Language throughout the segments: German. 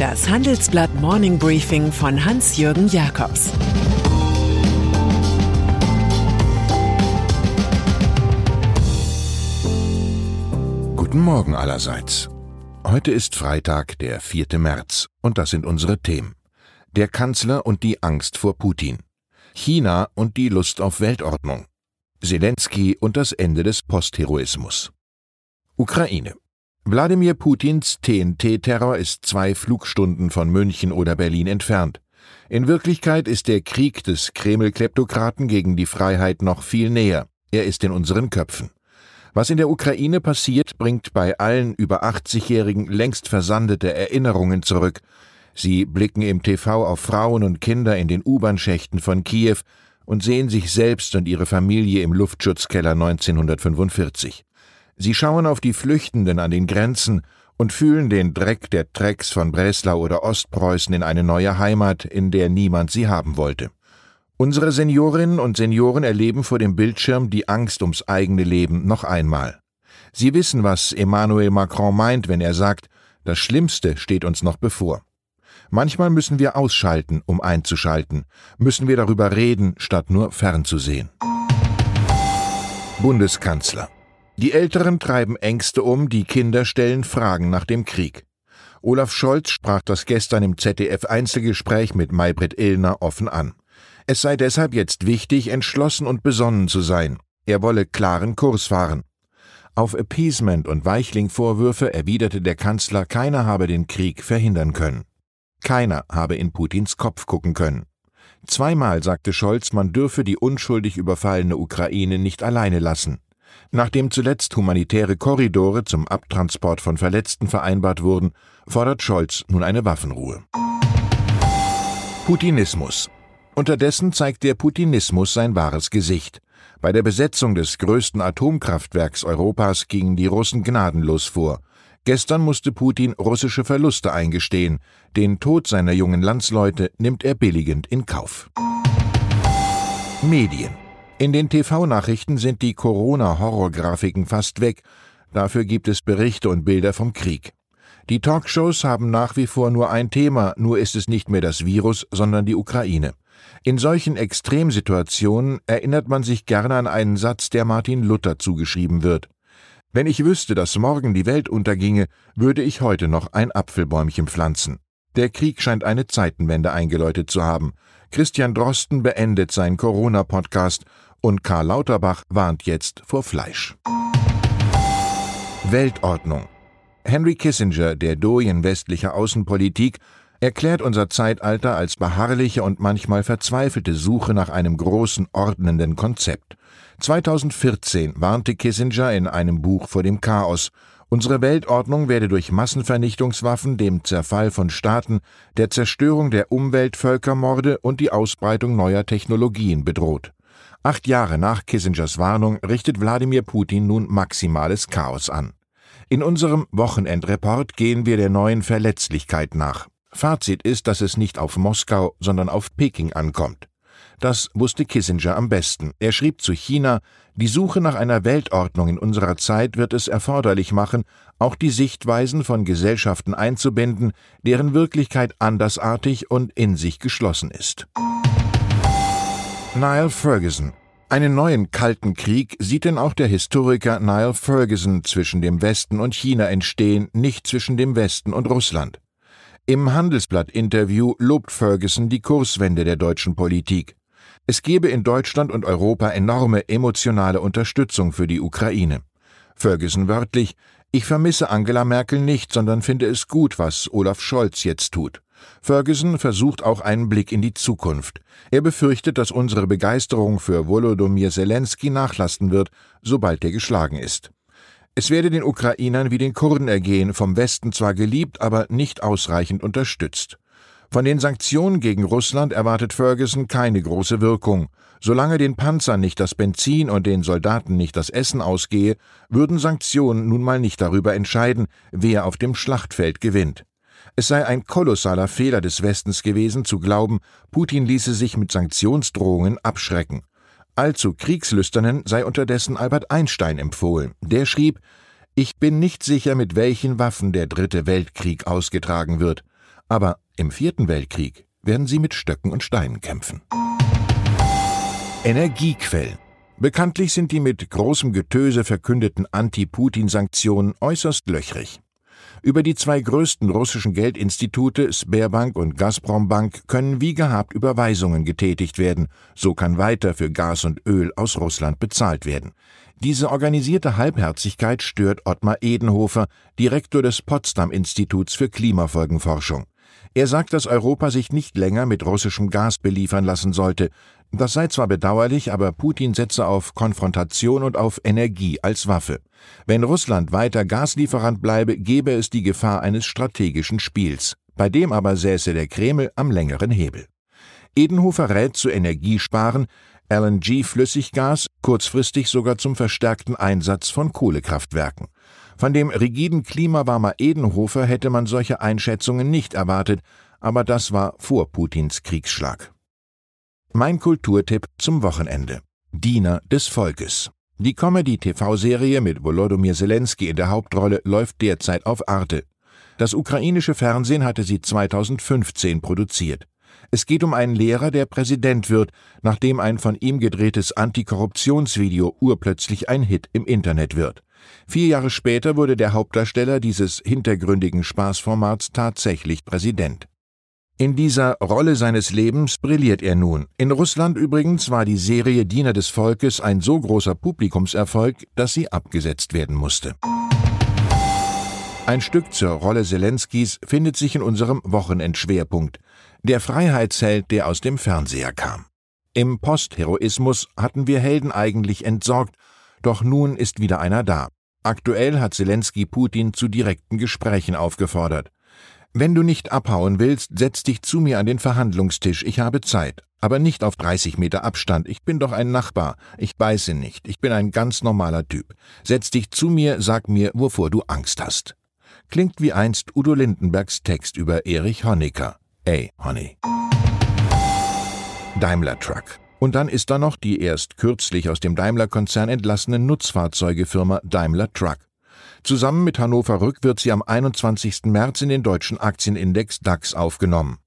Das Handelsblatt Morning Briefing von Hans-Jürgen Jakobs Guten Morgen allerseits. Heute ist Freitag, der 4. März, und das sind unsere Themen. Der Kanzler und die Angst vor Putin. China und die Lust auf Weltordnung. Zelensky und das Ende des Postheroismus. Ukraine. Wladimir Putins TNT-Terror ist zwei Flugstunden von München oder Berlin entfernt. In Wirklichkeit ist der Krieg des Kreml-Kleptokraten gegen die Freiheit noch viel näher. Er ist in unseren Köpfen. Was in der Ukraine passiert, bringt bei allen über 80-Jährigen längst versandete Erinnerungen zurück. Sie blicken im TV auf Frauen und Kinder in den U-Bahn-Schächten von Kiew und sehen sich selbst und ihre Familie im Luftschutzkeller 1945. Sie schauen auf die Flüchtenden an den Grenzen und fühlen den Dreck der Trecks von Breslau oder Ostpreußen in eine neue Heimat, in der niemand sie haben wollte. Unsere Seniorinnen und Senioren erleben vor dem Bildschirm die Angst ums eigene Leben noch einmal. Sie wissen, was Emmanuel Macron meint, wenn er sagt, das Schlimmste steht uns noch bevor. Manchmal müssen wir ausschalten, um einzuschalten, müssen wir darüber reden, statt nur fernzusehen. Bundeskanzler die Älteren treiben Ängste um, die Kinder stellen Fragen nach dem Krieg. Olaf Scholz sprach das gestern im ZDF-Einzelgespräch mit Maybrit Illner offen an. Es sei deshalb jetzt wichtig, entschlossen und besonnen zu sein. Er wolle klaren Kurs fahren. Auf Appeasement und Weichling-Vorwürfe erwiderte der Kanzler, keiner habe den Krieg verhindern können. Keiner habe in Putins Kopf gucken können. Zweimal sagte Scholz, man dürfe die unschuldig überfallene Ukraine nicht alleine lassen. Nachdem zuletzt humanitäre Korridore zum Abtransport von Verletzten vereinbart wurden, fordert Scholz nun eine Waffenruhe. Putinismus. Unterdessen zeigt der Putinismus sein wahres Gesicht. Bei der Besetzung des größten Atomkraftwerks Europas gingen die Russen gnadenlos vor. Gestern musste Putin russische Verluste eingestehen. Den Tod seiner jungen Landsleute nimmt er billigend in Kauf. Medien. In den TV-Nachrichten sind die Corona-Horrorgrafiken fast weg, dafür gibt es Berichte und Bilder vom Krieg. Die Talkshows haben nach wie vor nur ein Thema, nur ist es nicht mehr das Virus, sondern die Ukraine. In solchen Extremsituationen erinnert man sich gerne an einen Satz, der Martin Luther zugeschrieben wird. Wenn ich wüsste, dass morgen die Welt unterginge, würde ich heute noch ein Apfelbäumchen pflanzen. Der Krieg scheint eine Zeitenwende eingeläutet zu haben. Christian Drosten beendet seinen Corona-Podcast und Karl Lauterbach warnt jetzt vor Fleisch. Weltordnung. Henry Kissinger, der Doyen westlicher Außenpolitik, erklärt unser Zeitalter als beharrliche und manchmal verzweifelte Suche nach einem großen ordnenden Konzept. 2014 warnte Kissinger in einem Buch vor dem Chaos. Unsere Weltordnung werde durch Massenvernichtungswaffen, dem Zerfall von Staaten, der Zerstörung der Umwelt, Völkermorde und die Ausbreitung neuer Technologien bedroht. Acht Jahre nach Kissingers Warnung richtet Wladimir Putin nun maximales Chaos an. In unserem Wochenendreport gehen wir der neuen Verletzlichkeit nach. Fazit ist, dass es nicht auf Moskau, sondern auf Peking ankommt. Das wusste Kissinger am besten. Er schrieb zu China, die Suche nach einer Weltordnung in unserer Zeit wird es erforderlich machen, auch die Sichtweisen von Gesellschaften einzubinden, deren Wirklichkeit andersartig und in sich geschlossen ist. Niall Ferguson. Einen neuen Kalten Krieg sieht denn auch der Historiker Niall Ferguson zwischen dem Westen und China entstehen, nicht zwischen dem Westen und Russland. Im Handelsblatt-Interview lobt Ferguson die Kurswende der deutschen Politik. Es gebe in Deutschland und Europa enorme emotionale Unterstützung für die Ukraine. Ferguson wörtlich, ich vermisse Angela Merkel nicht, sondern finde es gut, was Olaf Scholz jetzt tut. Ferguson versucht auch einen Blick in die Zukunft. Er befürchtet, dass unsere Begeisterung für Volodymyr Zelensky nachlassen wird, sobald er geschlagen ist. Es werde den Ukrainern wie den Kurden ergehen, vom Westen zwar geliebt, aber nicht ausreichend unterstützt. Von den Sanktionen gegen Russland erwartet Ferguson keine große Wirkung. Solange den Panzern nicht das Benzin und den Soldaten nicht das Essen ausgehe, würden Sanktionen nun mal nicht darüber entscheiden, wer auf dem Schlachtfeld gewinnt. Es sei ein kolossaler Fehler des Westens gewesen, zu glauben, Putin ließe sich mit Sanktionsdrohungen abschrecken. Allzu kriegslüsternen sei unterdessen Albert Einstein empfohlen. Der schrieb, ich bin nicht sicher, mit welchen Waffen der dritte Weltkrieg ausgetragen wird. Aber im Vierten Weltkrieg werden sie mit Stöcken und Steinen kämpfen. Energiequellen. Bekanntlich sind die mit großem Getöse verkündeten Anti-Putin-Sanktionen äußerst löchrig. Über die zwei größten russischen Geldinstitute, Sberbank und Gazprombank, können wie gehabt Überweisungen getätigt werden. So kann weiter für Gas und Öl aus Russland bezahlt werden. Diese organisierte Halbherzigkeit stört Ottmar Edenhofer, Direktor des Potsdam-Instituts für Klimafolgenforschung. Er sagt, dass Europa sich nicht länger mit russischem Gas beliefern lassen sollte. Das sei zwar bedauerlich, aber Putin setze auf Konfrontation und auf Energie als Waffe. Wenn Russland weiter Gaslieferant bleibe, gebe es die Gefahr eines strategischen Spiels. Bei dem aber säße der Kreml am längeren Hebel. Edenhofer rät zu Energiesparen, LNG-Flüssiggas, kurzfristig sogar zum verstärkten Einsatz von Kohlekraftwerken. Von dem rigiden Klimawarmer Edenhofer hätte man solche Einschätzungen nicht erwartet, aber das war vor Putins Kriegsschlag. Mein Kulturtipp zum Wochenende. Diener des Volkes. Die Comedy-TV-Serie mit Volodymyr Zelensky in der Hauptrolle läuft derzeit auf Arte. Das ukrainische Fernsehen hatte sie 2015 produziert. Es geht um einen Lehrer, der Präsident wird, nachdem ein von ihm gedrehtes Antikorruptionsvideo urplötzlich ein Hit im Internet wird. Vier Jahre später wurde der Hauptdarsteller dieses hintergründigen Spaßformats tatsächlich Präsident. In dieser Rolle seines Lebens brilliert er nun. In Russland übrigens war die Serie Diener des Volkes ein so großer Publikumserfolg, dass sie abgesetzt werden musste. Ein Stück zur Rolle Zelenskis findet sich in unserem Wochenendschwerpunkt. Der Freiheitsheld, der aus dem Fernseher kam. Im Postheroismus hatten wir Helden eigentlich entsorgt doch nun ist wieder einer da. Aktuell hat Zelensky Putin zu direkten Gesprächen aufgefordert. Wenn du nicht abhauen willst, setz dich zu mir an den Verhandlungstisch, ich habe Zeit. Aber nicht auf 30 Meter Abstand, ich bin doch ein Nachbar, ich beiße nicht, ich bin ein ganz normaler Typ. Setz dich zu mir, sag mir, wovor du Angst hast. Klingt wie einst Udo Lindenbergs Text über Erich Honecker. Ey, Honey. Daimler Truck. Und dann ist da noch die erst kürzlich aus dem Daimler-Konzern entlassene Nutzfahrzeugefirma Daimler Truck. Zusammen mit Hannover Rück wird sie am 21. März in den deutschen Aktienindex DAX aufgenommen.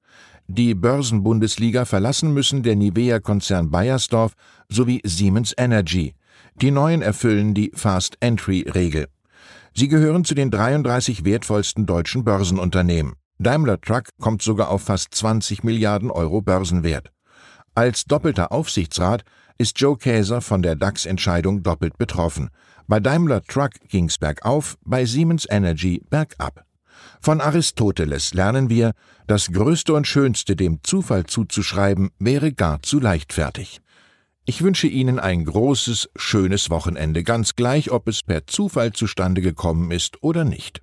Die Börsenbundesliga verlassen müssen der Nivea-Konzern Bayersdorf sowie Siemens Energy. Die neuen erfüllen die Fast-Entry-Regel. Sie gehören zu den 33 wertvollsten deutschen Börsenunternehmen. Daimler Truck kommt sogar auf fast 20 Milliarden Euro Börsenwert. Als doppelter Aufsichtsrat ist Joe Käser von der DAX-Entscheidung doppelt betroffen. Bei Daimler Truck ging's bergauf, bei Siemens Energy bergab. Von Aristoteles lernen wir, das Größte und Schönste dem Zufall zuzuschreiben, wäre gar zu leichtfertig. Ich wünsche Ihnen ein großes, schönes Wochenende, ganz gleich, ob es per Zufall zustande gekommen ist oder nicht.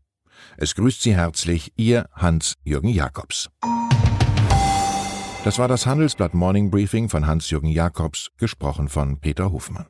Es grüßt Sie herzlich Ihr Hans-Jürgen Jakobs. Das war das Handelsblatt Morning Briefing von Hans-Jürgen Jakobs, gesprochen von Peter Hofmann.